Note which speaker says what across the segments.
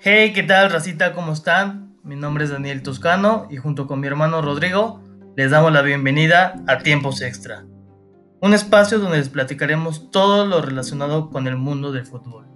Speaker 1: Hey, ¿qué tal, racita? ¿Cómo están? Mi nombre es Daniel Toscano y junto con mi hermano Rodrigo les damos la bienvenida a Tiempos Extra, un espacio donde les platicaremos todo lo relacionado con el mundo del fútbol.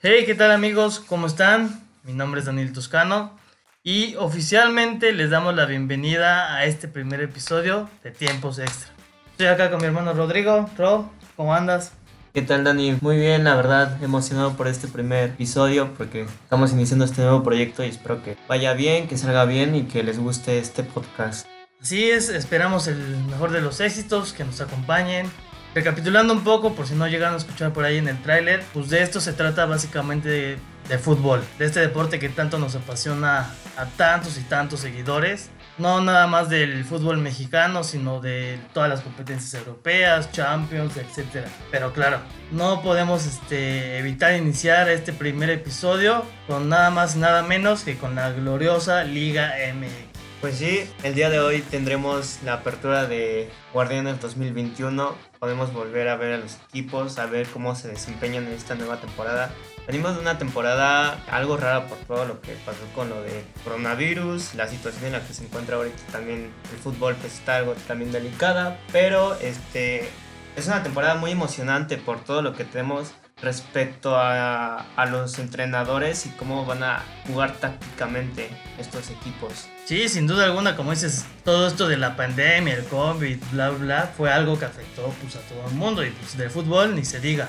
Speaker 1: Hey, ¿qué tal amigos? ¿Cómo están? Mi nombre es Daniel Toscano y oficialmente les damos la bienvenida a este primer episodio de Tiempos Extra. Estoy acá con mi hermano Rodrigo. Ro, ¿cómo andas?
Speaker 2: ¿Qué tal Dani? Muy bien, la verdad, emocionado por este primer episodio porque estamos iniciando este nuevo proyecto y espero que vaya bien, que salga bien y que les guste este podcast.
Speaker 1: Así es, esperamos el mejor de los éxitos, que nos acompañen. Recapitulando un poco, por si no llegaron a escuchar por ahí en el tráiler, pues de esto se trata básicamente de, de fútbol, de este deporte que tanto nos apasiona a tantos y tantos seguidores no nada más del fútbol mexicano, sino de todas las competencias europeas, Champions, etc. Pero claro, no podemos este, evitar iniciar este primer episodio con nada más y nada menos que con la gloriosa Liga MX.
Speaker 2: Pues sí, el día de hoy tendremos la apertura de Guardianes 2021. Podemos volver a ver a los equipos, a ver cómo se desempeñan en esta nueva temporada. Venimos de una temporada algo rara por todo lo que pasó con lo de coronavirus, la situación en la que se encuentra ahorita también el fútbol pues está algo también delicada, pero este es una temporada muy emocionante por todo lo que tenemos respecto a, a, los entrenadores y cómo van a jugar tácticamente estos equipos.
Speaker 1: Sí, sin duda alguna, como dices, todo esto de la pandemia, el COVID, bla, bla, fue algo que afectó pues, a todo el mundo y pues del fútbol ni se diga.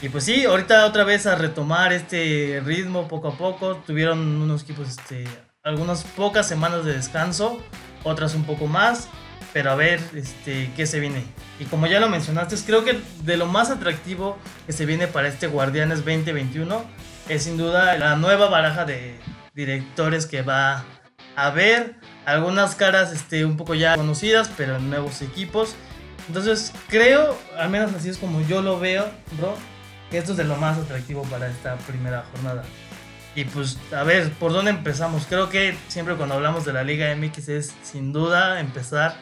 Speaker 1: Y pues sí, ahorita otra vez a retomar este ritmo poco a poco, tuvieron unos equipos, este, algunas pocas semanas de descanso, otras un poco más, pero a ver este, qué se viene. Y como ya lo mencionaste, creo que de lo más atractivo que se viene para este Guardianes 2021 es sin duda la nueva baraja de directores que va a haber. Algunas caras este, un poco ya conocidas, pero en nuevos equipos. Entonces creo, al menos así es como yo lo veo, bro, que esto es de lo más atractivo para esta primera jornada. Y pues, a ver, ¿por dónde empezamos? Creo que siempre cuando hablamos de la Liga MX es sin duda empezar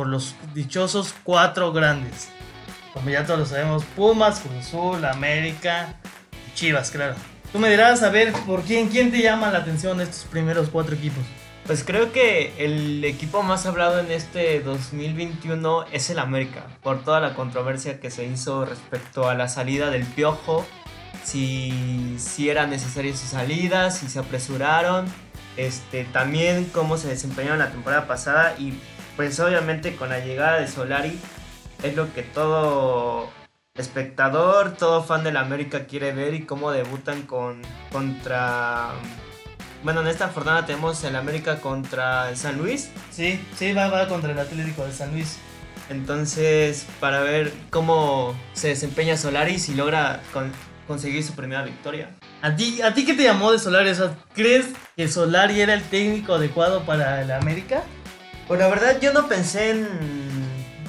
Speaker 1: por los dichosos cuatro grandes. Como ya todos lo sabemos, Pumas, Cruz Azul, América Chivas, claro. Tú me dirás, a ver, ¿por quién, quién te llama la atención estos primeros cuatro equipos?
Speaker 2: Pues creo que el equipo más hablado en este 2021 es el América, por toda la controversia que se hizo respecto a la salida del Piojo, si, si era necesaria su salida, si se apresuraron, este, también cómo se desempeñaron la temporada pasada y pues obviamente con la llegada de Solari es lo que todo espectador, todo fan del América quiere ver y cómo debutan con contra bueno, en esta jornada tenemos el América contra San Luis.
Speaker 1: Sí, sí, va, va contra el Atlético de San Luis.
Speaker 2: Entonces, para ver cómo se desempeña Solari si logra conseguir su primera victoria.
Speaker 1: ¿A ti, ¿A ti qué te llamó de Solari? ¿Crees que Solari era el técnico adecuado para el América?
Speaker 2: Pues la verdad yo no pensé en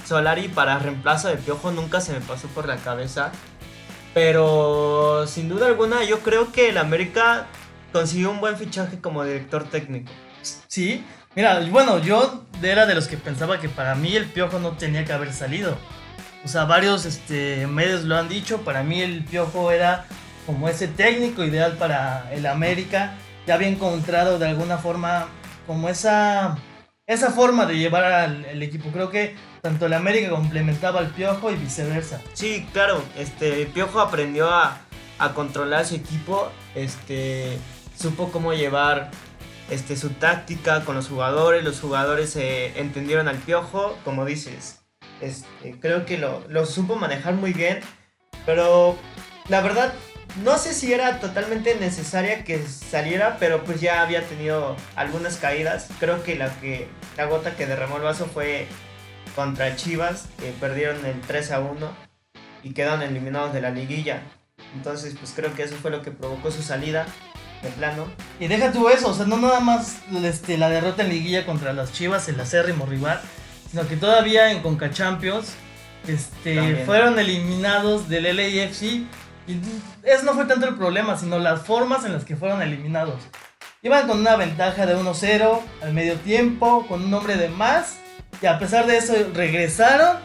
Speaker 2: Solari para reemplazo de Piojo, nunca se me pasó por la cabeza. Pero sin duda alguna yo creo que el América consiguió un buen fichaje como director técnico.
Speaker 1: Sí, mira, bueno, yo era de los que pensaba que para mí el Piojo no tenía que haber salido. O sea, varios este, medios lo han dicho, para mí el Piojo era como ese técnico ideal para el América. Ya había encontrado de alguna forma como esa esa forma de llevar al equipo. Creo que tanto el América complementaba al Piojo y viceversa.
Speaker 2: Sí, claro, este, el Piojo aprendió a, a controlar su equipo, este, supo cómo llevar este, su táctica con los jugadores, los jugadores entendieron al Piojo, como dices, este, creo que lo, lo supo manejar muy bien, pero la verdad no sé si era totalmente necesaria que saliera, pero pues ya había tenido algunas caídas. Creo que la que la gota que derramó el vaso fue contra Chivas, que perdieron el 3 a 1 y quedaron eliminados de la liguilla. Entonces, pues creo que eso fue lo que provocó su salida de plano.
Speaker 1: Y deja tú eso, o sea, no nada más este, la derrota en liguilla contra las Chivas, el acérrimo rival, sino que todavía en Conca Champions este, fueron eliminados del LAFC. Y eso no fue tanto el problema, sino las formas en las que fueron eliminados. Iban con una ventaja de 1-0 al medio tiempo, con un hombre de más. Y a pesar de eso regresaron.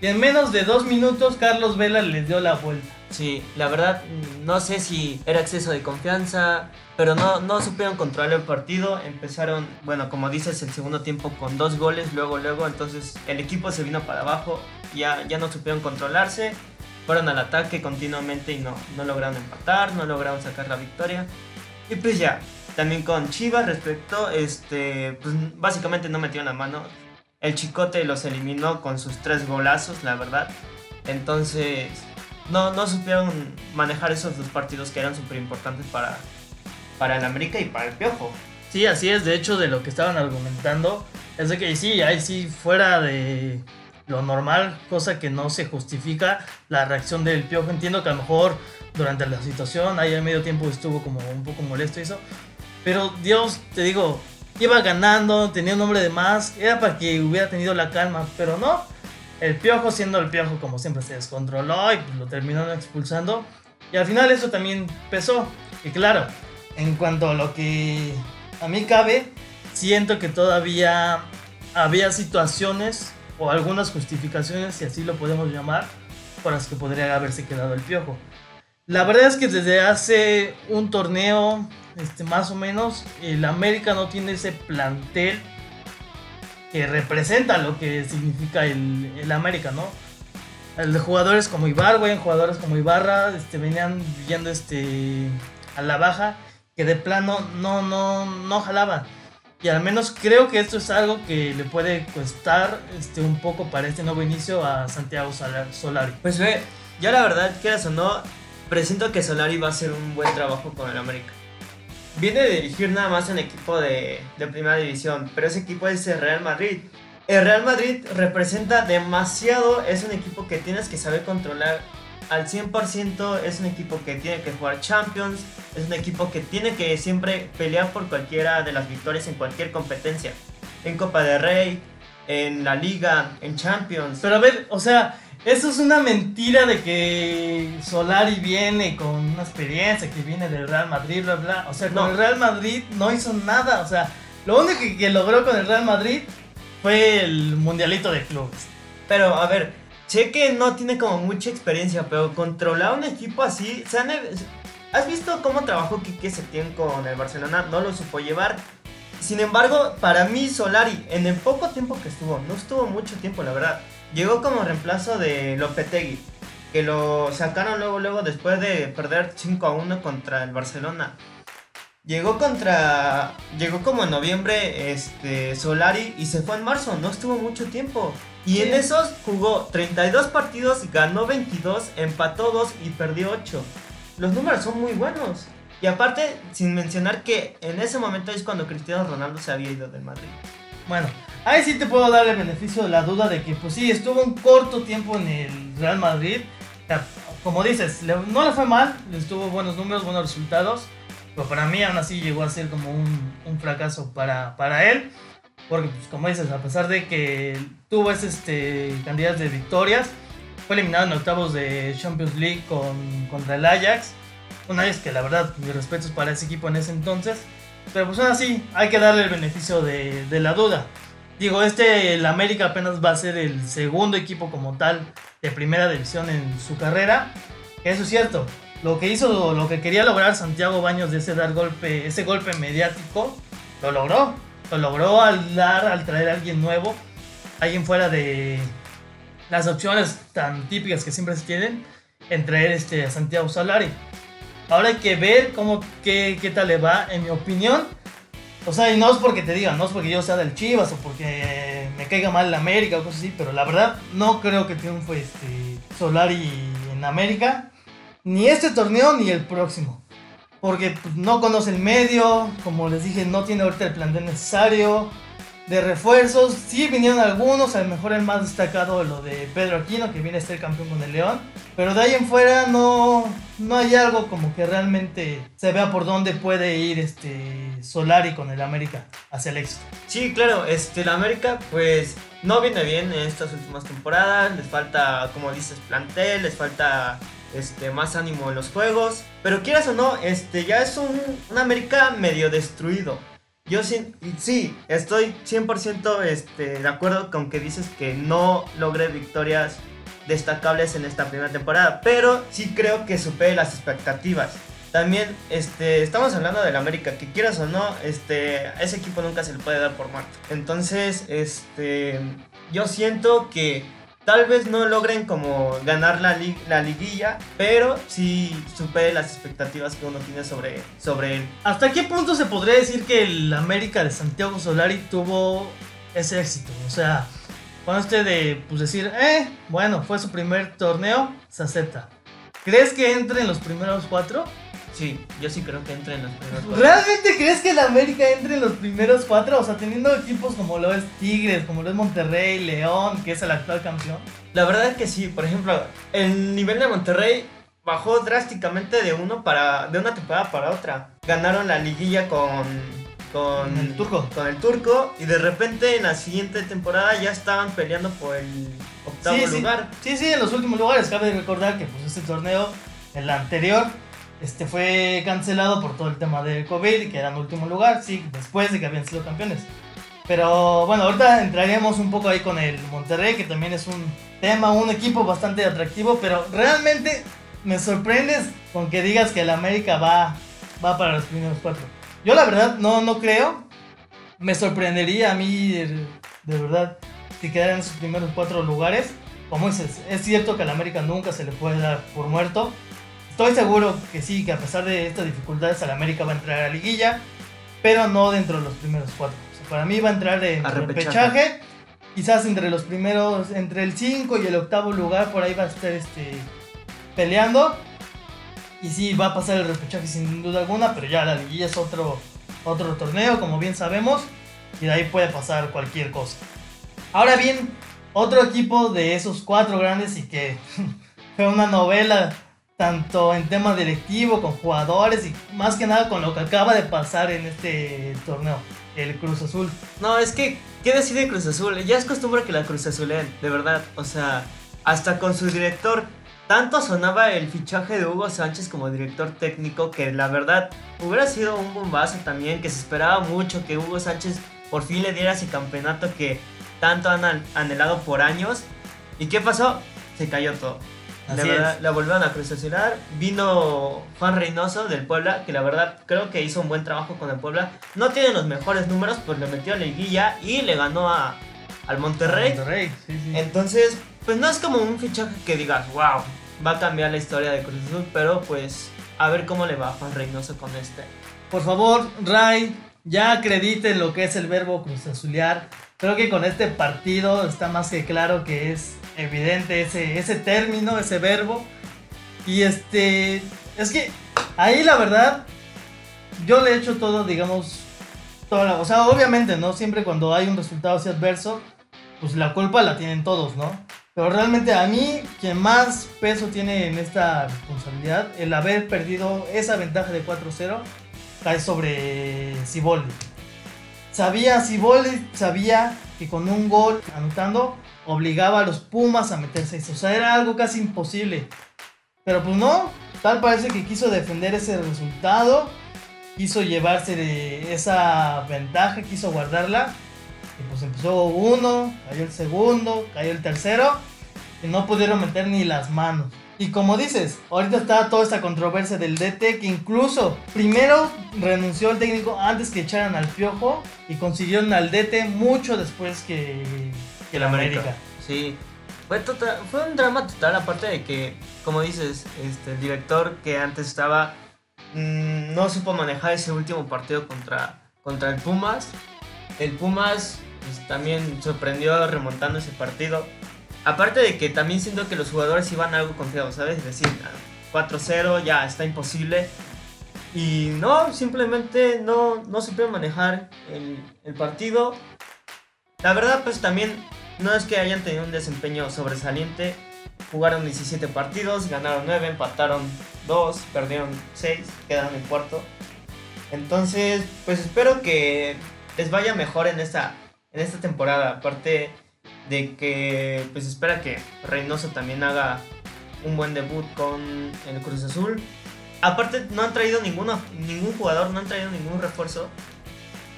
Speaker 1: Y en menos de dos minutos Carlos Vela les dio la vuelta.
Speaker 2: Sí, la verdad, no sé si era exceso de confianza, pero no, no supieron controlar el partido. Empezaron, bueno, como dices, el segundo tiempo con dos goles, luego, luego, entonces el equipo se vino para abajo, ya, ya no supieron controlarse, fueron al ataque continuamente y no, no lograron empatar, no lograron sacar la victoria. Y pues ya, también con Chivas respecto, este, pues básicamente no metieron la mano. El Chicote los eliminó con sus tres golazos, la verdad. Entonces, no, no supieron manejar esos dos partidos que eran súper importantes para, para el América y para el Piojo.
Speaker 1: Sí, así es. De hecho, de lo que estaban argumentando, es de que sí, ahí sí, fuera de lo normal, cosa que no se justifica la reacción del Piojo. Entiendo que a lo mejor durante la situación, ahí al medio tiempo estuvo como un poco molesto eso. Pero Dios, te digo, iba ganando, tenía un nombre de más, era para que hubiera tenido la calma, pero no. El piojo, siendo el piojo, como siempre se descontroló y pues lo terminaron expulsando. Y al final eso también pesó. Y claro, en cuanto a lo que a mí cabe, siento que todavía había situaciones o algunas justificaciones, si así lo podemos llamar, por las que podría haberse quedado el piojo. La verdad es que desde hace un torneo, este, más o menos, el América no tiene ese plantel que representa lo que significa el, el América, ¿no? El jugadores como Ibarwen, jugadores como Ibarra, este, venían yendo este, a la baja, que de plano no, no, no jalaban. Y al menos creo que esto es algo que le puede costar este, un poco para este nuevo inicio a Santiago Solari.
Speaker 2: Pues ve, yo la verdad, quieras o no, presiento que Solari va a hacer un buen trabajo con el América viene de dirigir nada más un equipo de, de, primera división, pero ese equipo es el Real Madrid. El Real Madrid representa demasiado, es un equipo que tienes que saber controlar al 100%, es un equipo que tiene que jugar Champions, es un equipo que tiene que siempre pelear por cualquiera de las victorias en cualquier competencia, en Copa de Rey, en la Liga, en Champions.
Speaker 1: Pero a ver, o sea, eso es una mentira de que Solari viene con una experiencia, que viene del Real Madrid, bla, bla. O sea, con el Real Madrid no hizo nada. O sea, lo único que, logró con el Real Madrid fue el Mundialito de Clubes.
Speaker 2: Pero, a ver, sé que no tiene como mucha experiencia, pero controlar un equipo así, ¿has visto cómo trabajó Quique Setién con el Barcelona? No lo supo llevar. Sin embargo, para mí Solari, en el poco tiempo que estuvo, no estuvo mucho tiempo, la verdad Llegó como reemplazo de Lopetegui, que lo sacaron luego, luego después de perder 5 a 1 contra el Barcelona. Llegó contra. Llegó como en noviembre este, Solari y se fue en marzo, no estuvo mucho tiempo. Y en esos jugó 32 partidos, ganó 22, empató 2 y perdió 8. Los números son muy buenos. Y aparte, sin mencionar que en ese momento es cuando Cristiano Ronaldo se había ido del Madrid.
Speaker 1: Bueno, ahí sí te puedo dar el beneficio de la duda de que, pues sí, estuvo un corto tiempo en el Real Madrid. Como dices, no le fue mal, le estuvo buenos números, buenos resultados. Pero para mí, aún así, llegó a ser como un, fracaso para, para él. Porque, pues, como dices, a pesar de que tuvo ese este, cantidad de victorias, fue eliminado en octavos de Champions League con, contra el Ajax. Un Ajax que, la verdad, mis respetos para ese equipo en ese entonces. Pero pues aún así, hay que darle el beneficio de, la duda. Digo, este, el América apenas va a ser el segundo equipo como tal de primera división en su carrera. Eso es cierto. Lo que hizo, lo que quería lograr Santiago Baños de ese dar golpe, ese golpe mediático, lo logró. Lo logró al dar, al traer a alguien nuevo, alguien fuera de las opciones tan típicas que siempre se tienen, en traer este, a Santiago Solari. Ahora hay que ver cómo, qué, qué tal le va, en mi opinión. O sea, y no es porque te diga, no es porque yo sea del Chivas o porque me caiga mal la América o cosas así, pero la verdad no creo que triunfe este Solari en América. Ni este torneo ni el próximo. Porque pues, no conoce el medio, como les dije, no tiene ahorita el plantel necesario de refuerzos. Sí vinieron algunos, a lo mejor el más destacado lo de Pedro Aquino, que viene a ser campeón con el León. Pero de ahí en fuera no, no hay algo como que realmente se vea por dónde puede ir este Solari con el América hacia el éxito.
Speaker 2: Sí, claro, este, el América pues no viene bien en estas últimas temporadas. Les falta, como dices, plantel, les falta este, más ánimo en los juegos. Pero quieras o no, este, ya es un, un América medio destruido. Yo sí, sí estoy 100% este, de acuerdo con que dices que no logré victorias destacables en esta primera temporada, pero sí creo que supere las expectativas. También este, estamos hablando del América, que quieras o no, este, ese equipo nunca se le puede dar por muerto. Entonces, este, yo siento que tal vez no logren como ganar la, la liguilla, pero sí supere las expectativas que uno tiene sobre, sobre él.
Speaker 1: ¿Hasta qué punto se podría decir que el América de Santiago Solari tuvo ese éxito? O sea, cuando usted de pues decir, eh, bueno, fue su primer torneo, se acepta. ¿Crees que entre en los primeros cuatro?
Speaker 2: Sí, yo sí creo que entre en los primeros cuatro.
Speaker 1: ¿Realmente crees que el América entre en los primeros cuatro? O sea, teniendo equipos como lo es Tigres, como lo es Monterrey, León, que es el actual campeón.
Speaker 2: La verdad es que sí, por ejemplo, el nivel de Monterrey bajó drásticamente de uno para de una temporada para otra. Ganaron la liguilla con con
Speaker 1: el turco.
Speaker 2: Con el turco y de repente en la siguiente temporada ya estaban peleando por el octavo lugar.
Speaker 1: Sí, sí, en los últimos lugares. Cabe recordar que pues este torneo, el anterior, este fue cancelado por todo el tema del COVID, que era en último lugar, sí, después de que habían sido campeones. Pero bueno, ahorita entraremos un poco ahí con el Monterrey, que también es un tema, un equipo bastante atractivo, pero realmente me sorprendes con que digas que el América va, va para los primeros cuatro. Yo la verdad no, no creo. Me sorprendería a mí, de, verdad, si quedara en sus primeros cuatro lugares. Como dices, es cierto que al América nunca se le puede dar por muerto. Estoy seguro que sí, que a pesar de estas dificultades, al América va a entrar a la liguilla, pero no dentro de los primeros cuatro. para mí va a entrar en el repechaje. Quizás entre los primeros, entre el 5 y el octavo lugar, por ahí va a estar este, peleando. Y sí, va a pasar el repechaje sin duda alguna, pero ya la liguilla es otro, otro torneo, como bien sabemos, y de ahí puede pasar cualquier cosa. Ahora bien, otro equipo de esos cuatro grandes y que fue una novela tanto en tema directivo, con jugadores y más que nada con lo que acaba de pasar en este torneo, el Cruz Azul.
Speaker 2: No, es que, ¿qué decide Cruz Azul? Ya es costumbre que la Cruz Azulen, de verdad, o sea, hasta con su director tanto sonaba el fichaje de Hugo Sánchez como director técnico que la verdad hubiera sido un bombazo también, que se esperaba mucho que Hugo Sánchez por fin le diera ese campeonato que tanto han anhelado por años. ¿Y qué pasó? Se cayó todo. La verdad, la volvieron a cruzacionar. Vino Juan Reynoso del Puebla, que la verdad creo que hizo un buen trabajo con el Puebla. No tiene los mejores números, pues le metió a liguilla y le ganó a, al Monterrey.
Speaker 1: Monterrey sí, sí.
Speaker 2: Entonces, pues no es como un fichaje que digas, wow, va a cambiar la historia de Cruz Azul, pero pues a ver cómo le va a Juan Reynoso con este.
Speaker 1: Por favor, Ray, ya acrediten lo que es el verbo Cruz Azulear. Creo que con este partido está más que claro que es evidente ese, ese término, ese verbo. Y este, es que ahí la verdad, yo le he hecho todo, digamos, toda o sea, obviamente, ¿no? Siempre cuando hay un resultado así adverso, pues la culpa la tienen todos, ¿no? Pero realmente a mí, quien más peso tiene en esta responsabilidad, el haber perdido esa ventaja de 4-0, cae sobre Ciboldi. Sabía Ciboldi, sabía que con un gol anotando obligaba a los Pumas a meterse eso. O sea, era algo casi imposible. Pero pues no, tal parece que quiso defender ese resultado, quiso llevarse esa ventaja, quiso guardarla y pues empezó uno, cayó el segundo, cayó el tercero. Y no pudieron meter ni las manos. Y como dices, ahorita está toda esta controversia del DT que incluso primero renunció el técnico antes que echaran al piojo y consiguieron al DT mucho después que, que la América.
Speaker 2: Sí, fue, tota-, fue un drama total, aparte de que, como dices, este, el director que antes estaba mm, no supo manejar ese último partido contra, contra el Pumas. El Pumas pues, también sorprendió remontando ese partido. Aparte de que también siento que los jugadores iban algo confiados, ¿sabes? Es decir, 4-0 ya está imposible. Y no, simplemente no, no supieron manejar el, el partido. La verdad, pues también no es que hayan tenido un desempeño sobresaliente. Jugaron 17 partidos, ganaron 9, empataron 2, perdieron 6, quedaron en cuarto. Entonces, pues espero que les vaya mejor en esta, en esta temporada. Aparte de que pues espera que Reynoso también haga un buen debut con el Cruz Azul. Aparte no han traído ninguno, ningún jugador, no han traído ningún refuerzo.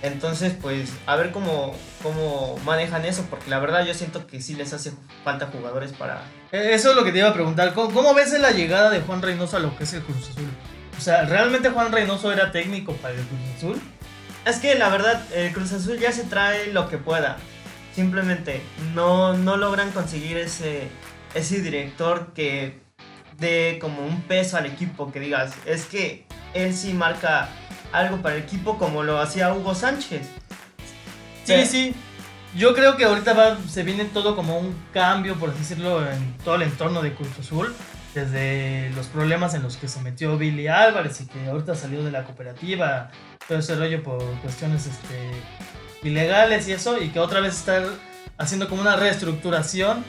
Speaker 2: Entonces, pues, a ver cómo, cómo manejan eso, porque la verdad yo siento que sí les hace falta jugadores para...
Speaker 1: Eh, eso es lo que te iba a preguntar. ¿Cómo, cómo ves la llegada de Juan Reynoso a lo que es el Cruz Azul? O sea, ¿realmente Juan Reynoso era técnico para el Cruz Azul?
Speaker 2: Es que la verdad, el Cruz Azul ya se trae lo que pueda. Simplemente no, no logran conseguir ese, ese director que dé como un peso al equipo, que digas, es que él sí marca algo para el equipo como lo hacía Hugo Sánchez.
Speaker 1: Sí, sí. Yo creo que ahorita se viene todo como un cambio, por así decirlo, en todo el entorno de Cruz Azul. Desde los problemas en los que se metió Billy Álvarez y que ahorita salió de la cooperativa, todo ese rollo por cuestiones este, ilegales y eso, y que otra vez está haciendo como una reestructuración.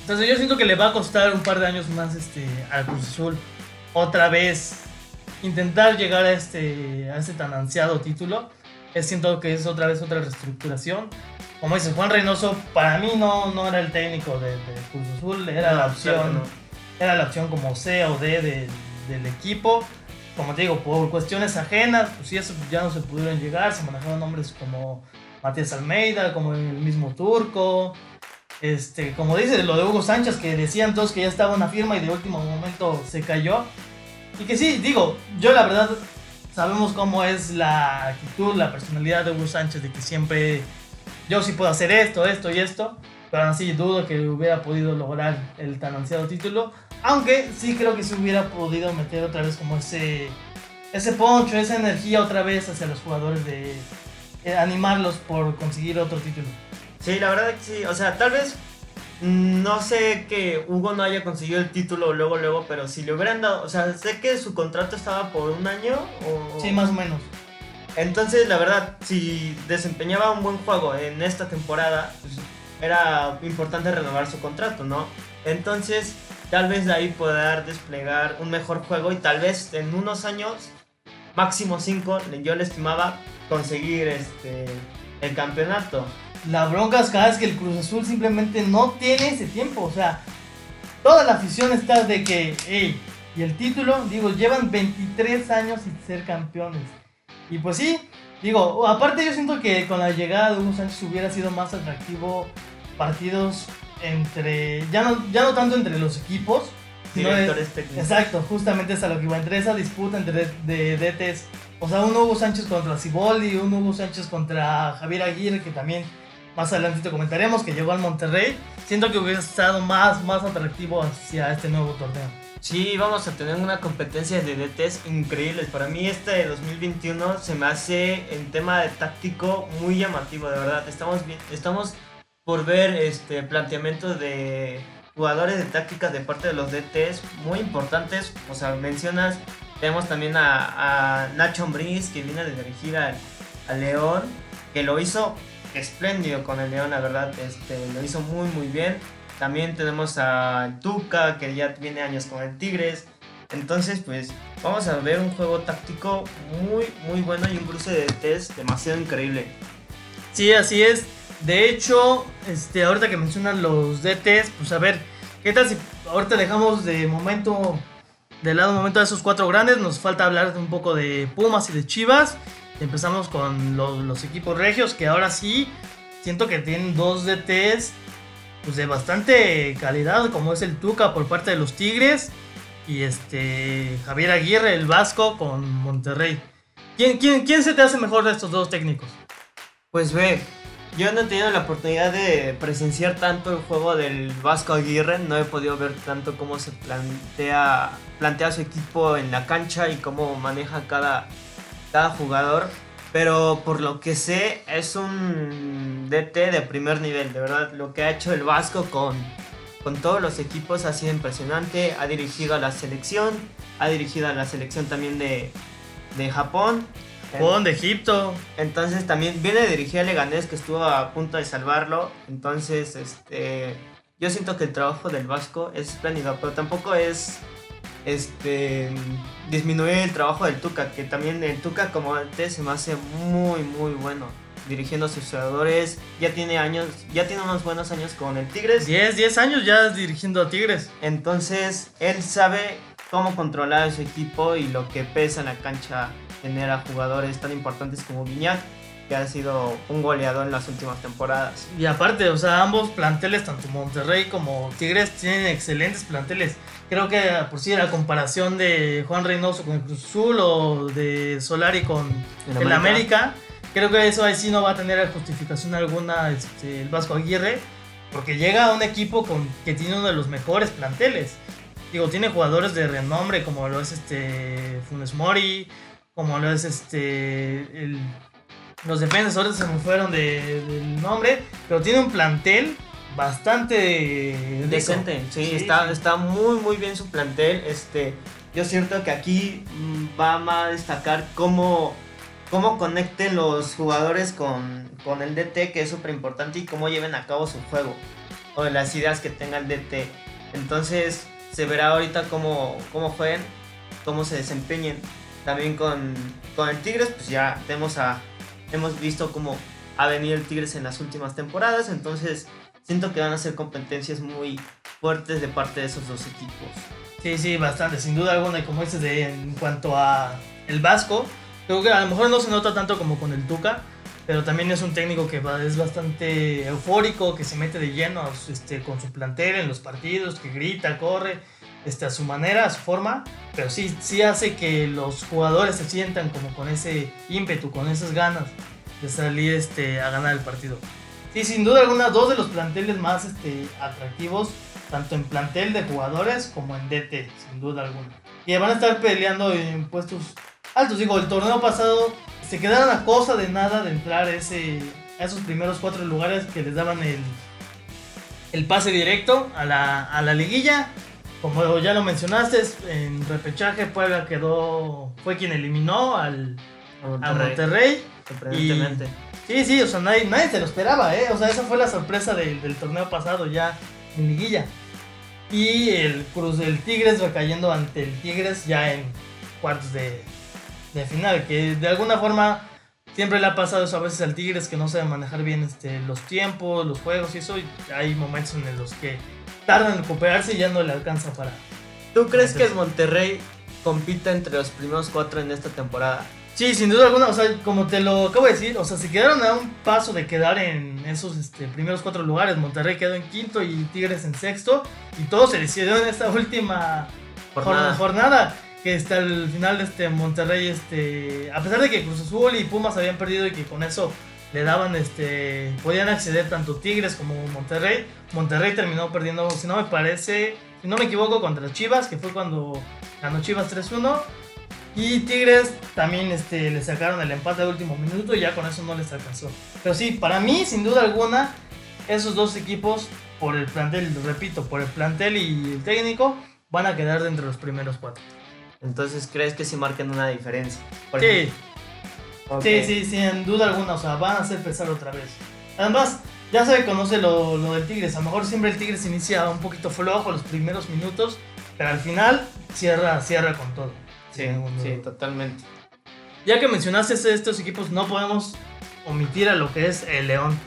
Speaker 1: Entonces yo siento que le va a costar un par de años más este, al Cruz Azul otra vez intentar llegar a este, a este tan ansiado título. Es, siento que es otra vez otra reestructuración. Como dices, Juan Reynoso para mí no, no era el técnico de, Cruz Azul, era la opción, era la opción como C o D del equipo. Como te digo, por cuestiones ajenas, pues sí, eso ya no se pudieron llegar, se manejaron nombres como Matías Almeida, como el mismo Turco. Este, como dice lo de Hugo Sánchez, que decían todos que ya estaba una firma y de último momento se cayó. Y que sí, digo, yo la verdad sabemos cómo es la actitud, la personalidad de Hugo Sánchez, de que siempre yo sí puedo hacer esto, esto y esto, pero así dudo que hubiera podido lograr el tan ansiado título, aunque sí creo que se hubiera podido meter otra vez como ese, ese poncho, esa energía otra vez hacia los jugadores de animarlos por conseguir otro título.
Speaker 2: Sí, la verdad que sí, o sea, tal vez no sé que Hugo no haya conseguido el título luego, luego, pero si le hubieran dado, o sea, sé que su contrato estaba por un año o...
Speaker 1: Sí, más o menos.
Speaker 2: Entonces, la verdad, si desempeñaba un buen juego en esta temporada, pues, era importante renovar su contrato, ¿no? Entonces, tal vez de ahí poder desplegar un mejor juego y tal vez en unos años, máximo cinco, yo le estimaba conseguir este, el campeonato
Speaker 1: la bronca es cada vez que el Cruz Azul simplemente no tiene ese tiempo. O sea, toda la afición está de que, hey, y el título, digo, llevan 23 años sin ser campeones. Y pues sí, digo, aparte yo siento que con la llegada de Hugo Sánchez hubiera sido más atractivo partidos entre, ya no, ya no tanto entre los equipos,
Speaker 2: Directores técnicos.
Speaker 1: Exacto, justamente es a lo que iba, entre esa disputa entre de, DTs. O sea, un Hugo Sánchez contra Ciboldi, un Hugo Sánchez contra Javier Aguirre, que también más adelante te comentaremos que llegó al Monterrey. Siento que hubiera estado más, más atractivo hacia este nuevo torneo.
Speaker 2: Sí, vamos a tener una competencia de DTs increíbles. Para mí este de 2021 se me hace en tema de táctico muy llamativo, de verdad. Estamos, bien, estamos por ver este planteamiento de jugadores de tácticas de parte de los DTs muy importantes. O sea, mencionas, tenemos también a, Nacho Ambriz que viene de dirigir al, al León, que lo hizo espléndido con el León, la verdad, este, lo hizo muy muy bien. También tenemos a Tuca, que ya tiene años con el Tigres. Entonces, pues vamos a ver un juego táctico muy muy bueno y un cruce de test demasiado increíble.
Speaker 1: Sí, así es. De hecho, este, ahorita que mencionan los DTs, pues a ver, ¿qué tal si ahorita dejamos de momento, de lado un momento a esos cuatro grandes? Nos falta hablar un poco de Pumas y de Chivas. Empezamos con los, equipos regios que ahora sí siento que tienen dos DTs pues de bastante calidad, como es el Tuca por parte de los Tigres y este Javier Aguirre, el Vasco, con Monterrey. ¿Quién, quién, quién se te hace mejor de estos dos técnicos?
Speaker 2: Pues ve, yo no he tenido la oportunidad de presenciar tanto el juego del Vasco Aguirre, no he podido ver tanto cómo se plantea, plantea su equipo en la cancha y cómo maneja cada, cada jugador. Pero por lo que sé, es un DT de primer nivel. De verdad, lo que ha hecho el Vasco con, con todos los equipos ha sido impresionante. Ha dirigido a la selección, ha dirigido a la selección también de, de Japón.
Speaker 1: Japón, de Egipto.
Speaker 2: Entonces también viene a dirigir a Leganés que estuvo a punto de salvarlo. Entonces, este, yo siento que el trabajo del Vasco es espléndido, pero tampoco es este disminuir el trabajo del Tuca, que también el Tuca como antes se me hace muy muy bueno dirigiendo a sus jugadores, ya tiene años, ya tiene unos buenos años con el Tigres.
Speaker 1: 10, 10 años ya dirigiendo a Tigres.
Speaker 2: Entonces, él sabe cómo controlar a su equipo y lo que pesa en la cancha tener a jugadores tan importantes como Guiñac. Que ha sido un goleador en las últimas temporadas.
Speaker 1: Y aparte, o sea, ambos planteles, tanto Monterrey como Tigres, tienen excelentes planteles. Creo que por si sí, la comparación de Juan Reynoso con el Cruz Azul o de Solari con el América. América, creo que eso ahí sí no va a tener justificación alguna este, el Vasco Aguirre, porque llega a un equipo con, que tiene uno de los mejores planteles. Digo, tiene jugadores de renombre como lo es este Funes Mori, como lo es este el, los defensores se me fueron de, del nombre, pero tiene un plantel bastante
Speaker 2: decente. Sí, está, está muy muy bien su plantel. Este, yo siento que aquí mm, va a destacar cómo, cómo conecten los jugadores con, con el DT, que es súper importante, y cómo lleven a cabo su juego, o las ideas que tenga el DT. Entonces, se verá ahorita cómo, cómo jueguen, cómo se desempeñen. También con, con el Tigres, pues ya tenemos a, hemos visto cómo ha venido el Tigres en las últimas temporadas, entonces siento que van a ser competencias muy fuertes de parte de esos dos equipos.
Speaker 1: Sí, sí, bastante, sin duda alguna, y como dices, de, en cuanto a el Vasco, creo que a lo mejor no se nota tanto como con el Tuca, pero también es un técnico que es bastante eufórico, que se mete de lleno este, con su plantel en los partidos, que grita, corre, este, a su manera, a su forma, pero sí, sí hace que los jugadores se sientan como con ese ímpetu, con esas ganas de salir este, a ganar el partido. Sí, sin duda alguna, dos de los planteles más este, atractivos, tanto en plantel de jugadores como en DT, sin duda alguna. Y van a estar peleando en puestos altos. Digo, el torneo pasado se quedaron a cosa de nada de entrar ese, a esos primeros cuatro lugares que les daban el, el pase directo a la, a la liguilla. Como ya lo mencionaste, en repechaje Puebla quedó, fue quien eliminó al Monterrey.
Speaker 2: Monterrey
Speaker 1: sí, sí, o sea, nadie, nadie se lo esperaba, ¿eh? O sea, esa fue la sorpresa del torneo pasado ya en liguilla. Y el Cruz del Tigres recayendo ante el Tigres ya en cuartos de, de final, que de alguna forma siempre le ha pasado eso a veces al Tigres que no sabe manejar bien este, los tiempos, los juegos y eso. Y hay momentos en los que tardan en recuperarse y ya no le alcanza para.
Speaker 2: ¿Tú crees que el Monterrey compita entre los primeros cuatro en esta temporada?
Speaker 1: Sí, sin duda alguna, o sea, como te lo acabo de decir, o sea, se quedaron a un paso de quedar en esos este, primeros cuatro lugares. Monterrey quedó en quinto y Tigres en sexto. Y todo se decidió en esta última jornada. jornada que hasta el final este Monterrey este a pesar de que Cruz Azul y Pumas habían perdido y que con eso le daban este podían acceder tanto Tigres como Monterrey Monterrey terminó perdiendo si no me parece si no me equivoco contra Chivas que fue cuando ganó Chivas 3-1 y Tigres también este, le sacaron el empate de último minuto y ya con eso no les alcanzó pero sí para mí sin duda alguna esos dos equipos por el plantel repito por el plantel y el técnico van a quedar dentro de los primeros cuatro
Speaker 2: entonces, ¿crees que sí marquen una diferencia?
Speaker 1: sí. Sí, sí, sin duda alguna. O sea, van a hacer pesar otra vez. Además, ya se conoce lo, lo del Tigres. A lo mejor siempre el Tigres inicia un poquito flojo los primeros minutos, pero al final cierra, cierra con todo.
Speaker 2: Sí, sí, totalmente.
Speaker 1: Ya que mencionaste estos equipos, no podemos omitir a lo que es el León.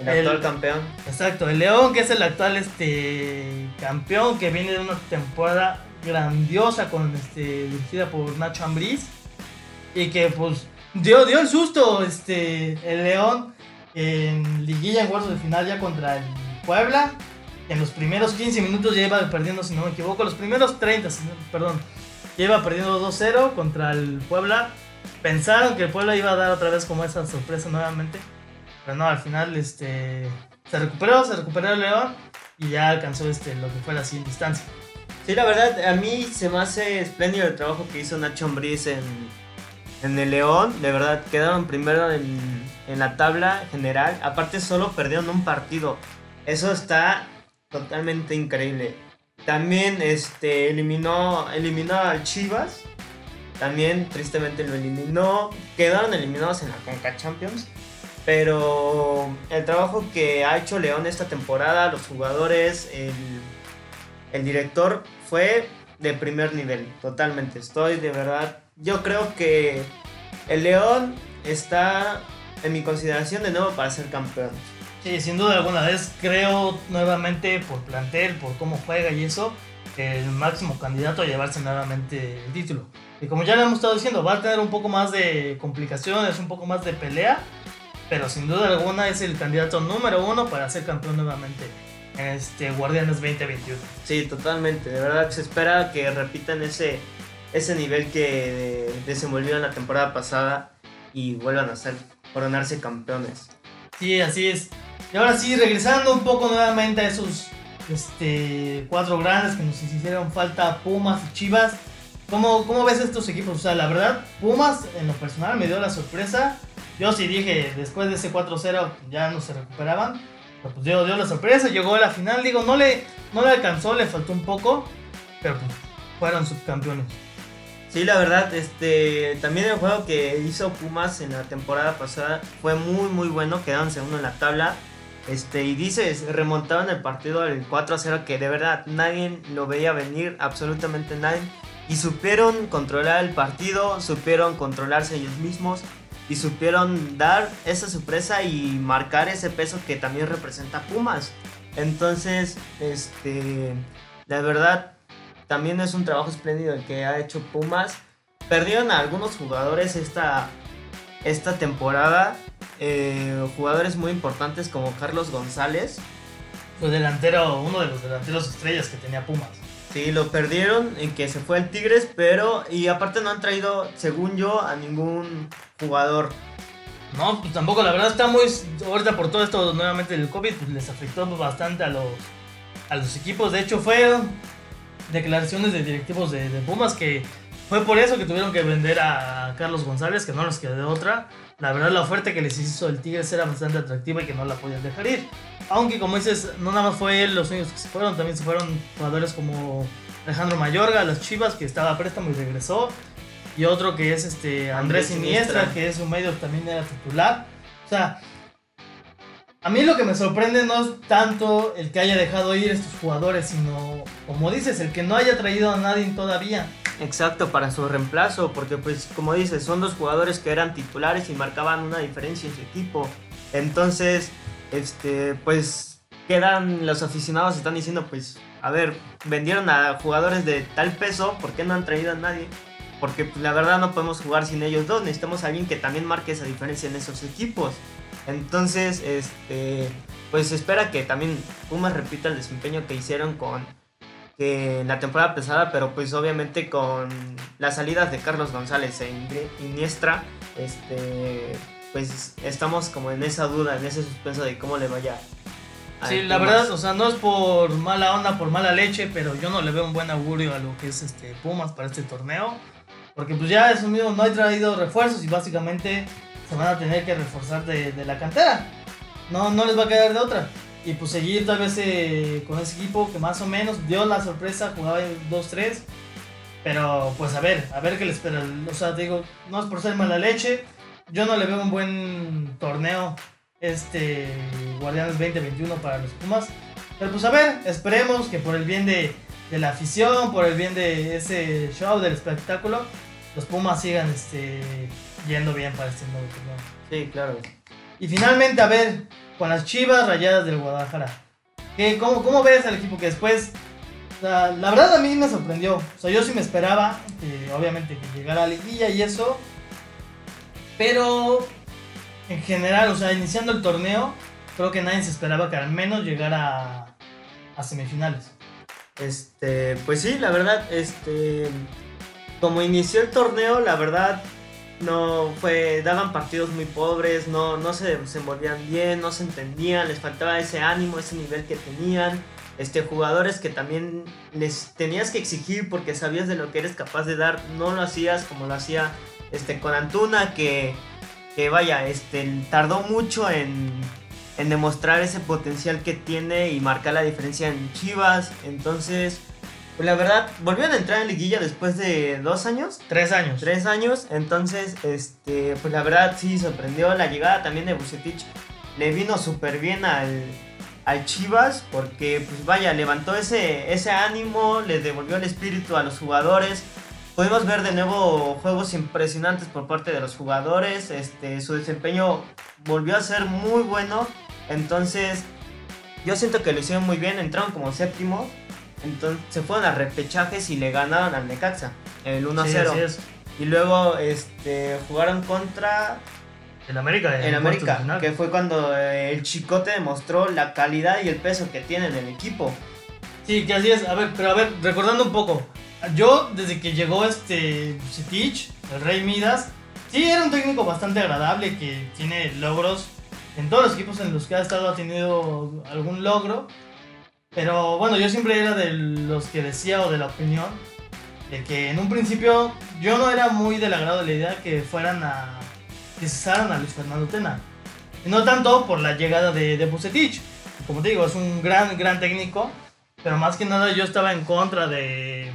Speaker 2: El, actual campeón.
Speaker 1: Exacto, el León que es el actual este campeón que viene de una temporada grandiosa con este dirigida por Nacho Ambriz y que pues dio, dio el susto este el León en liguilla en cuartos de final ya contra el Puebla. En los primeros 15 minutos ya iba perdiendo si no me equivoco los primeros 30 perdón ya iba perdiendo 2-0 contra el Puebla. Pensaron que el Puebla iba a dar otra vez como esa sorpresa nuevamente pero no al final este se recuperó se recuperó el León y ya alcanzó este lo que fue la siguiente distancia
Speaker 2: Sí, la verdad, a mí se me hace espléndido el trabajo que hizo Nacho Ambriz en, en el León. De verdad, quedaron primero en, en la tabla general. Aparte, solo perdieron un partido. Eso está totalmente increíble. También este, eliminó, eliminó al Chivas. También tristemente lo eliminó. Quedaron eliminados en la Conca Champions. Pero el trabajo que ha hecho León esta temporada, los jugadores, el el director fue de primer nivel, totalmente. Estoy de verdad, yo creo que el León está en mi consideración de nuevo para ser campeón.
Speaker 1: Sí, sin duda alguna vez creo nuevamente por plantel, por cómo juega y eso, el máximo candidato a llevarse nuevamente el título. Y como ya le hemos estado diciendo, va a tener un poco más de complicaciones, un poco más de pelea, pero sin duda alguna es el candidato número uno para ser campeón nuevamente en este Guardianes 2021.
Speaker 2: Sí, totalmente. De verdad se espera que repitan ese, ese nivel que desenvolvieron la temporada pasada y vuelvan a ser coronarse campeones.
Speaker 1: Sí, así es. Y ahora sí, regresando un poco nuevamente a esos este, cuatro grandes que nos hicieron falta, Pumas y Chivas. ¿Cómo, ¿Cómo ves estos equipos? O sea, la verdad, Pumas en lo personal me dio la sorpresa yo sí dije, después de ese 4-0 ya no se recuperaban. Pero pues dio, dio la sorpresa, llegó a la final. Digo, no le, no le alcanzó, le faltó un poco. Pero pues fueron subcampeones.
Speaker 2: Sí, la verdad, este, también el juego que hizo Pumas en la temporada pasada fue muy muy bueno, quedaron segundo en la tabla. Este, y dices, remontaron el partido al 4-0 que de verdad nadie lo veía venir, absolutamente nadie. Y supieron controlar el partido, supieron controlarse ellos mismos y supieron dar esa sorpresa y marcar ese peso que también representa Pumas. Entonces, este, la verdad, también es un trabajo espléndido el que ha hecho Pumas. Perdieron a algunos jugadores esta, esta temporada, eh, jugadores muy importantes como Carlos González.
Speaker 1: Su delantero, uno de los delanteros estrellas que tenía Pumas.
Speaker 2: Sí, lo perdieron en que se fue el Tigres, pero y aparte no han traído, según yo, a ningún jugador.
Speaker 1: No, pues tampoco, la verdad está muy, ahorita por todo esto nuevamente del COVID, pues les afectó bastante a los, a los equipos. De hecho, fueron declaraciones de directivos de, de Pumas que fue por eso que tuvieron que vender a Carlos González, que no les quedó de otra. La verdad, la oferta que les hizo el Tigres era bastante atractiva y que no la podían dejar ir. Aunque como dices, no nada más fue él los únicos que se fueron, también se fueron jugadores como Alejandro Mayorga, las Chivas, que estaba a préstamo y regresó. Y otro que es este Andrés, Siniestra, que es un medio también era titular. O sea, a mí lo que me sorprende no es tanto el que haya dejado ir estos jugadores, sino, como dices, el que no haya traído a nadie todavía.
Speaker 2: Exacto, para su reemplazo, porque pues como dices, son dos jugadores que eran titulares y marcaban una diferencia en su equipo. Entonces, este, pues quedan los aficionados están diciendo, pues, a ver, vendieron a jugadores de tal peso, ¿por qué no han traído a nadie? Porque pues, la verdad no podemos jugar sin ellos dos, necesitamos a alguien que también marque esa diferencia en esos equipos. Entonces, este, pues espera que también Pumas repita el desempeño que hicieron con que la temporada pasada, pero pues obviamente con las salidas de Carlos González e Iniestra, este, pues estamos como en esa duda, en ese suspenso de cómo le vaya.
Speaker 1: Sí, la verdad, o sea, no es por mala onda, por mala leche, pero yo no le veo un buen augurio a lo que es este Pumas para este torneo. Porque pues ya es un mismo, no hay traído refuerzos y básicamente se van a tener que reforzar de, de, la cantera. No, no les va a quedar de otra. Y pues seguir tal vez eh, con ese equipo que más o menos dio la sorpresa, jugaba 2-3. Pero pues a ver, a ver qué les espera. O sea, digo, no es por ser mala leche, yo no le veo un buen torneo este Guardianes 2021 para los Pumas. Pero pues a ver, esperemos que por el bien de, la afición, por el bien de ese show, del espectáculo, los Pumas sigan este, yendo bien para este nuevo torneo.
Speaker 2: Sí, claro.
Speaker 1: Y finalmente, a ver, con las Chivas Rayadas del Guadalajara. ¿Qué, cómo, ¿Cómo ves al equipo que después... La, la verdad a mí me sorprendió. O sea, yo sí me esperaba, que, obviamente, que llegara a la liguilla y eso. Pero en general, o sea, iniciando el torneo, creo que nadie se esperaba que al menos llegara a, semifinales.
Speaker 2: Este, pues sí, la verdad, este, como inició el torneo, la verdad, no fue, daban partidos muy pobres, no, no se desenvolvían bien, no se entendían, les faltaba ese ánimo, ese nivel que tenían. Este, jugadores que también les tenías que exigir porque sabías de lo que eres capaz de dar, no lo hacías como lo hacía este, con Antuna, que, que vaya, este, tardó mucho en, en demostrar ese potencial que tiene y marcar la diferencia en Chivas. Entonces, pues la verdad, volvieron a entrar en liguilla después de dos años.
Speaker 1: Tres años.
Speaker 2: Tres años. Entonces, este, pues la verdad sí sorprendió la llegada también de Bucetich. Le vino súper bien al, al Chivas porque, pues vaya, levantó ese, ese ánimo, le devolvió el espíritu a los jugadores. Pudimos ver de nuevo juegos impresionantes por parte de los jugadores. Este, su desempeño volvió a ser muy bueno. Entonces, yo siento que lo hicieron muy bien. Entraron como séptimo. Entonces, se fueron a repechajes y le ganaron al Necaxa. El 1-0. y luego este, jugaron contra
Speaker 1: En América.
Speaker 2: En, América, que fue cuando eh, el Chicote demostró la calidad y el peso que tiene en el equipo.
Speaker 1: Sí, que así es. A ver, pero a ver, recordando un poco. Yo, desde que llegó este Stitch, el Rey Midas, sí era un técnico bastante agradable que tiene logros. En todos los equipos en los que ha estado ha tenido algún logro. Pero bueno, yo siempre era de los que decía o de la opinión de que en un principio yo no era muy del agrado de la idea que fueran a que cesaran a Luis Fernando Tena. Y no tanto por la llegada de, de. Como te digo, es un gran, gran técnico. Pero más que nada yo estaba en contra de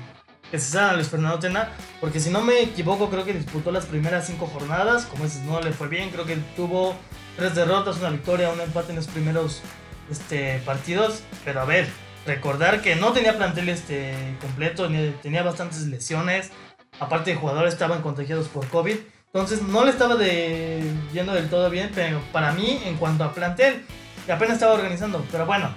Speaker 1: que cesaran a Luis Fernando Tena. Porque si no me equivoco, creo que disputó las primeras cinco jornadas. Como dices, no le fue bien. Creo que tuvo tres derrotas, una victoria, un empate en los primeros este, partidos. Pero a ver, recordar que no tenía plantel este, completo, tenía bastantes lesiones. Aparte de jugadores estaban contagiados por COVID. Entonces no le estaba yendo del todo bien, pero para mí en cuanto a plantel, apenas estaba organizando. Pero bueno,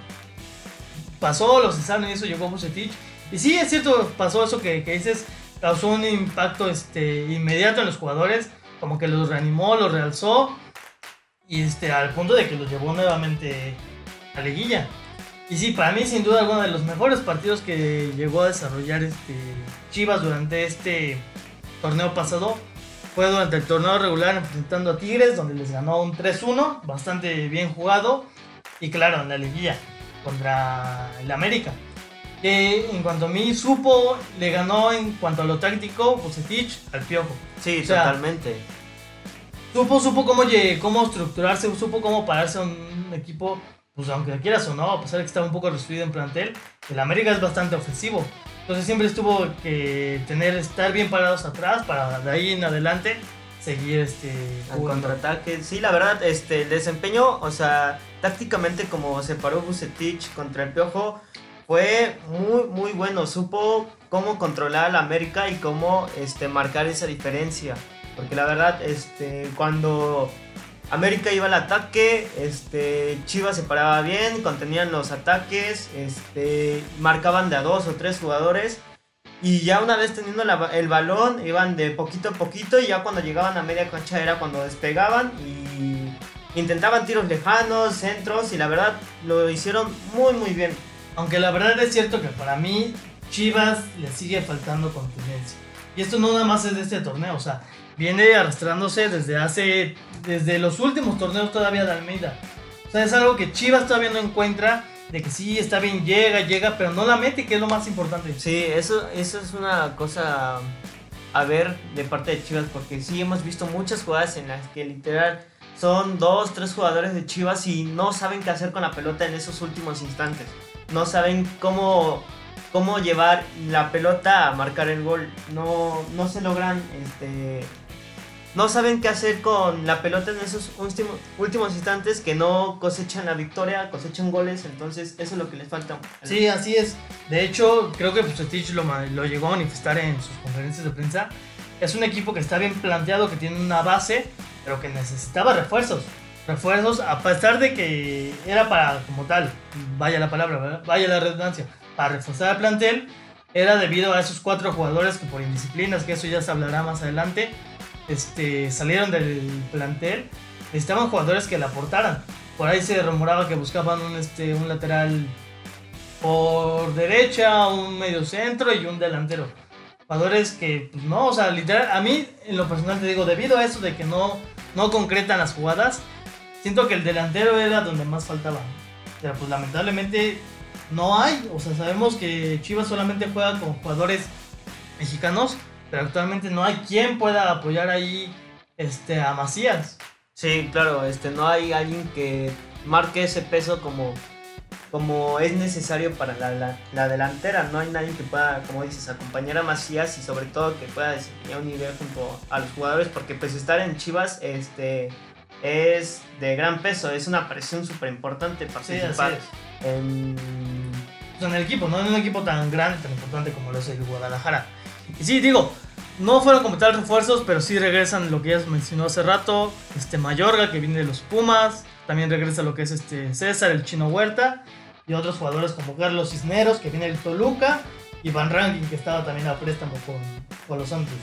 Speaker 1: pasó, los cesaron y eso llegó Bucetich. Y sí, es cierto, pasó eso que, que dices, causó un impacto este, inmediato en los jugadores, como que los reanimó, los realzó, y este, al punto de que los llevó nuevamente a liguilla. Y sí, para mí sin duda alguno de los mejores partidos que llegó a desarrollar este Chivas durante este torneo pasado fue durante el torneo regular enfrentando a Tigres, donde les ganó un 3-1, bastante bien jugado. Y claro, en la liguilla contra el América. Que en cuanto a mí supo, le ganó en cuanto a lo táctico, Bucetich al Piojo.
Speaker 2: Sí, totalmente.
Speaker 1: Supo, supo cómo, cómo estructurarse, supo cómo pararse a un equipo pues aunque quieras o no, a pesar de que estaba un poco resumido en plantel, el América es bastante ofensivo. Entonces siempre estuvo que tener, estar bien parados atrás para de ahí en adelante seguir este
Speaker 2: al contraataque. Sí, la verdad, este el desempeño, o sea, tácticamente como se paró Bucetich contra el Piojo fue muy muy bueno, supo cómo controlar al América y cómo este marcar esa diferencia, porque la verdad este cuando América iba al ataque, este, Chivas se paraba bien, contenían los ataques, este, marcaban de a dos o tres jugadores. Y ya una vez teniendo el balón, iban de poquito a poquito y ya cuando llegaban a media cancha era cuando despegaban y intentaban tiros lejanos, centros y la verdad lo hicieron muy muy bien.
Speaker 1: Aunque la verdad es cierto que para mí Chivas le sigue faltando contundencia. Y esto no nada más es de este torneo, o sea, viene arrastrándose desde hace, desde los últimos torneos todavía de Almeida. O sea, es algo que Chivas todavía no encuentra, de que sí, está bien, llega, llega, pero no la mete, que es lo más importante.
Speaker 2: Sí, eso, eso es una cosa a ver de parte de Chivas, porque sí hemos visto muchas jugadas en las que literal son dos, tres jugadores de Chivas y no saben qué hacer con la pelota en esos últimos instantes. No saben cómo cómo llevar la pelota a marcar el gol. No, no se logran este, no saben qué hacer con la pelota en esos últimos, últimos instantes que no cosechan la victoria, cosechan goles, entonces eso es lo que les falta.
Speaker 1: Sí, así es. De hecho, creo que Pusetich lo, lo llegó a manifestar en sus conferencias de prensa. Es un equipo que está bien planteado, que tiene una base, pero que necesitaba refuerzos. Refuerzos, a pesar de que era para, como tal, vaya la palabra, vaya la redundancia, para reforzar el plantel, era debido a esos cuatro jugadores que por indisciplinas, que eso ya se hablará más adelante, este, salieron del plantel, necesitaban jugadores que la aportaran. Por ahí se rumoraba que buscaban un, este, un lateral por derecha, un medio centro y un delantero. Jugadores que, pues, no, o sea, literal, a mí en lo personal te digo, debido a eso de que no, no concretan las jugadas, siento que el delantero era donde más faltaba. Pero pues lamentablemente no hay, o sea, sabemos que Chivas solamente juega con jugadores mexicanos pero actualmente no hay quien pueda apoyar ahí este, a Macías.
Speaker 2: Sí, claro, este, no hay alguien que marque ese peso como, como es necesario para la, la, delantera. No hay nadie que pueda, como dices, acompañar a Macías y sobre todo que pueda desempeñar un nivel junto a los jugadores, porque pues estar en Chivas este, es de gran peso, es una presión súper importante participar en...
Speaker 1: en el equipo, no en un equipo tan grande, tan importante como lo es el Guadalajara. Y sí, digo, no fueron como tal refuerzos, pero sí regresan lo que ya mencionó hace rato. Este Mayorga, que viene de los Pumas. También regresa lo que es este César, el Chino Huerta. Y otros jugadores como Carlos Cisneros, que viene del Toluca. Y Van Ranking, que estaba también a préstamo con, con los Santos.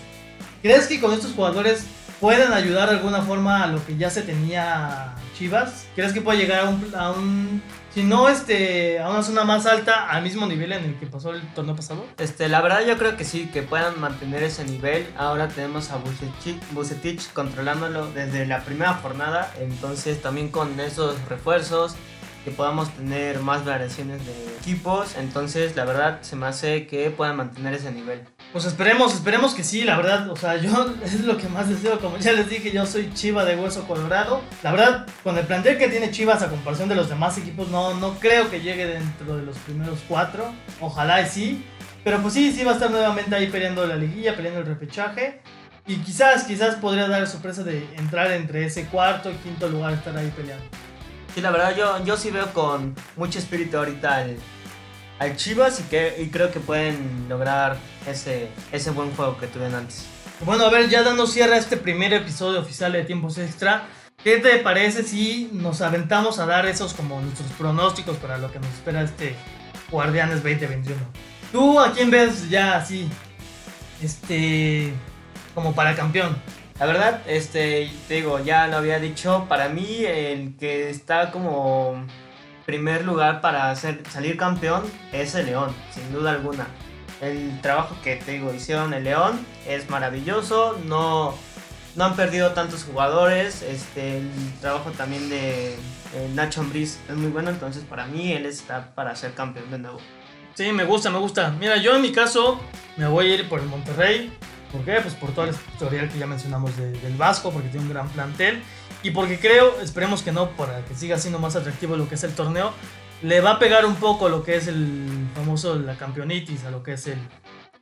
Speaker 1: ¿Crees que con estos jugadores pueden ayudar de alguna forma a lo que ya se tenía Chivas? ¿Crees que puede llegar a un, a un si no este, a una zona más alta, al mismo nivel en el que pasó el torneo pasado?
Speaker 2: Este, la verdad yo creo que sí, que puedan mantener ese nivel. Ahora tenemos a Bucetich, Bucetich controlándolo desde la primera jornada, entonces también con esos refuerzos que podamos tener más variaciones de equipos, entonces la verdad se me hace que puedan mantener ese nivel.
Speaker 1: Pues esperemos, esperemos que sí, la verdad, o sea, yo es lo que más deseo, como ya les dije, yo soy Chiva de Hueso Colorado. La verdad, con el plantel que tiene Chivas a comparación de los demás equipos, no, no creo que llegue dentro de los primeros cuatro, ojalá y sí. Pero pues sí, sí va a estar nuevamente ahí peleando la liguilla, peleando el repechaje. Y quizás, quizás podría dar sorpresa de entrar entre ese cuarto y quinto lugar, estar ahí peleando.
Speaker 2: Sí, la verdad, yo, yo sí veo con mucho espíritu ahorita al Chivas y, que, y creo que pueden lograr ese, ese buen juego que tuvieron antes.
Speaker 1: Bueno, a ver, ya dando cierre a este primer episodio oficial de Tiempos Extra, ¿qué te parece si nos aventamos a dar esos como nuestros pronósticos para lo que nos espera este Guardianes 2021? ¿Tú a quién ves ya así? Este. como para campeón?
Speaker 2: La verdad, este, te digo, ya lo había dicho, para mí el que está como primer lugar para hacer, salir campeón es el León, sin duda alguna. El trabajo que te digo hicieron el León es maravilloso, no, no han perdido tantos jugadores, este, el trabajo también de Nacho Ambriz es muy bueno, entonces para mí él está para ser campeón de nuevo.
Speaker 1: Sí, me gusta, me gusta. Mira, yo en mi caso me voy a ir por el Monterrey. ¿Por qué? Pues por todo el historial que ya mencionamos del Vasco, porque tiene un gran plantel. Y porque creo, esperemos que no, para que siga siendo más atractivo lo que es el torneo, le va a pegar un poco lo que es el famoso, la campeonitis, a lo que es el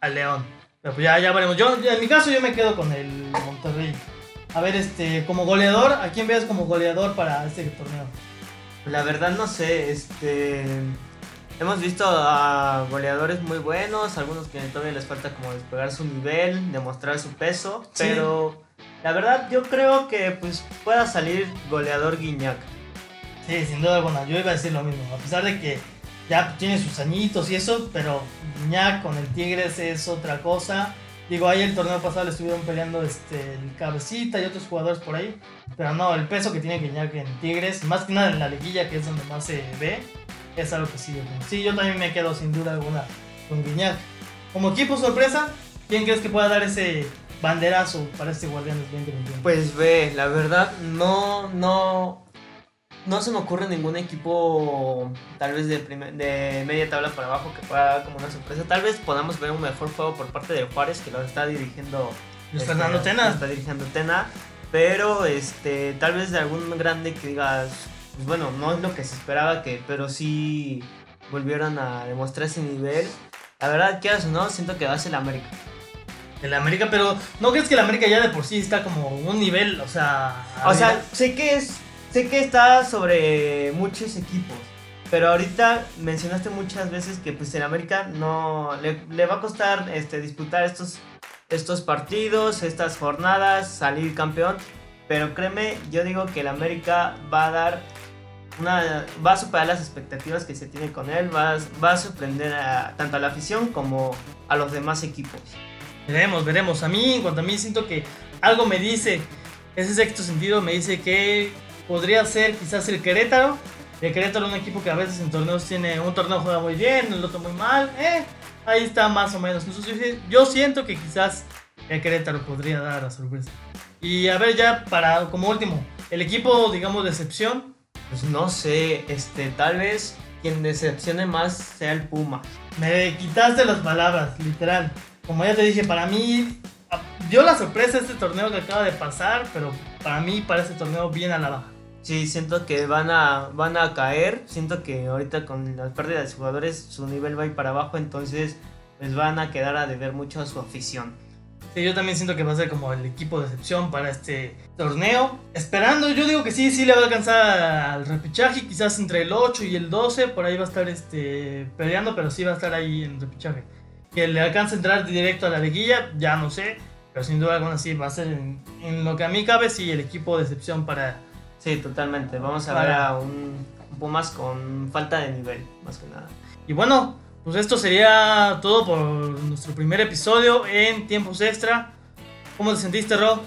Speaker 1: al León. Pero pues ya, ya veremos. Yo, en mi caso, yo me quedo con el Monterrey. A ver, este, como goleador, ¿a quién ves como goleador para este torneo?
Speaker 2: La verdad no sé, este... Hemos visto a goleadores muy buenos, algunos que todavía les falta como despegar su nivel, demostrar su peso, pero la verdad, yo creo que pues pueda salir goleador Guiñac.
Speaker 1: Sí, sin duda alguna. Yo iba a decir lo mismo. A pesar de que ya tiene sus añitos y eso, pero Guiñac con el Tigres es otra cosa. Digo, ahí el torneo pasado le estuvieron peleando este, el Cabecita y otros jugadores por ahí. Pero no, el peso que tiene Guiñac en Tigres, más que nada en la liguilla, que es donde más se ve, es algo que sí. Sí, yo también me quedo sin duda alguna con Guiñac. Como equipo sorpresa, ¿quién crees que pueda dar ese banderazo para este Guardianes 2021?
Speaker 2: Pues ve, la verdad no, no, no se me ocurre ningún equipo tal vez de, de media tabla para abajo que pueda dar como una sorpresa. Tal vez podamos ver un mejor juego por parte de Juárez que lo está dirigiendo.
Speaker 1: Este, Tena.
Speaker 2: está dirigiendo Tena. Pero este, tal vez de algún grande que digas, bueno, no es lo que se esperaba que, pero sí volvieran a demostrar ese nivel. La verdad, quieras o no, siento que va a ser la América
Speaker 1: el América, pero ¿no crees que el América ya de por sí está como un nivel, o sea...
Speaker 2: O sea, sé que es, sé que está sobre muchos equipos, pero ahorita mencionaste muchas veces que pues el América no le, va a costar este disputar estos estos partidos, estas jornadas, salir campeón, pero créeme, yo digo que el América va a dar una, va a superar las expectativas que se tiene con él, va, va a sorprender a, tanto a la afición como a los demás equipos.
Speaker 1: Veremos, veremos. A mí, en cuanto a mí, siento que algo me dice, ese sexto sentido me dice que podría ser quizás el Querétaro. El Querétaro es un equipo que a veces en torneos tiene, un torneo juega muy bien, el otro muy mal. Eh, ahí está más o menos. yo siento que quizás el Querétaro podría dar la sorpresa. Y a ver ya para como último, el equipo digamos de excepción.
Speaker 2: Pues no sé, este, tal vez quien decepcione más sea el Puma.
Speaker 1: Me quitaste las palabras, literal como ya te dije, para mí dio la sorpresa este torneo que acaba de pasar, pero para mí, para este torneo, viene a la baja.
Speaker 2: Sí, siento que van a, van a caer. Siento que ahorita con la pérdida de jugadores su nivel va a ir para abajo, entonces les van a quedar a deber mucho a su afición.
Speaker 1: Sí, yo también siento que va a ser como el equipo de excepción para este torneo. Esperando, yo digo que sí, sí le va a alcanzar al repechaje, quizás entre el 8 y el 12, por ahí va a estar este, peleando, pero sí va a estar ahí en repechaje que le alcance a entrar directo a la liguilla, ya no sé. Pero sin duda alguna sí va a ser en, lo que a mí cabe, sí, el equipo de excepción para...
Speaker 2: Sí, totalmente. Vamos a ver a un, un Pumas con falta de nivel, más que nada.
Speaker 1: Y bueno, pues esto sería todo por nuestro primer episodio en Tiempos Extra. ¿Cómo te sentiste, Ro?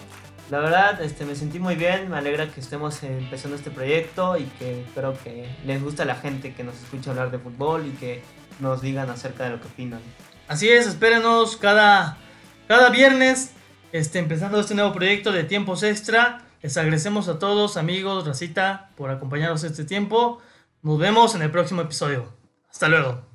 Speaker 2: La verdad, este, me sentí muy bien, me alegra que estemos empezando este proyecto y que espero que les guste a la gente que nos escucha hablar de fútbol y que nos digan acerca de lo que opinan.
Speaker 1: Así es, espérenos cada, cada viernes, este, empezando este nuevo proyecto de tiempos extra. Les agradecemos a todos, amigos, Racita, por acompañarnos este tiempo. Nos vemos en el próximo episodio. Hasta luego.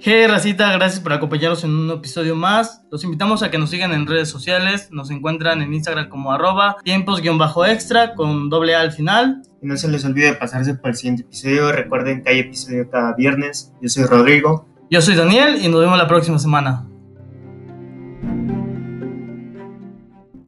Speaker 1: Hey Racita, gracias por acompañarnos en un episodio más. Los invitamos a que nos sigan en redes sociales. Nos encuentran en Instagram como arroba tiempos-extra con doble A al final.
Speaker 2: Y no se les olvide pasarse para el siguiente episodio. Recuerden que hay episodio cada viernes. Yo soy Rodrigo.
Speaker 1: Yo soy Daniel y nos vemos la próxima semana.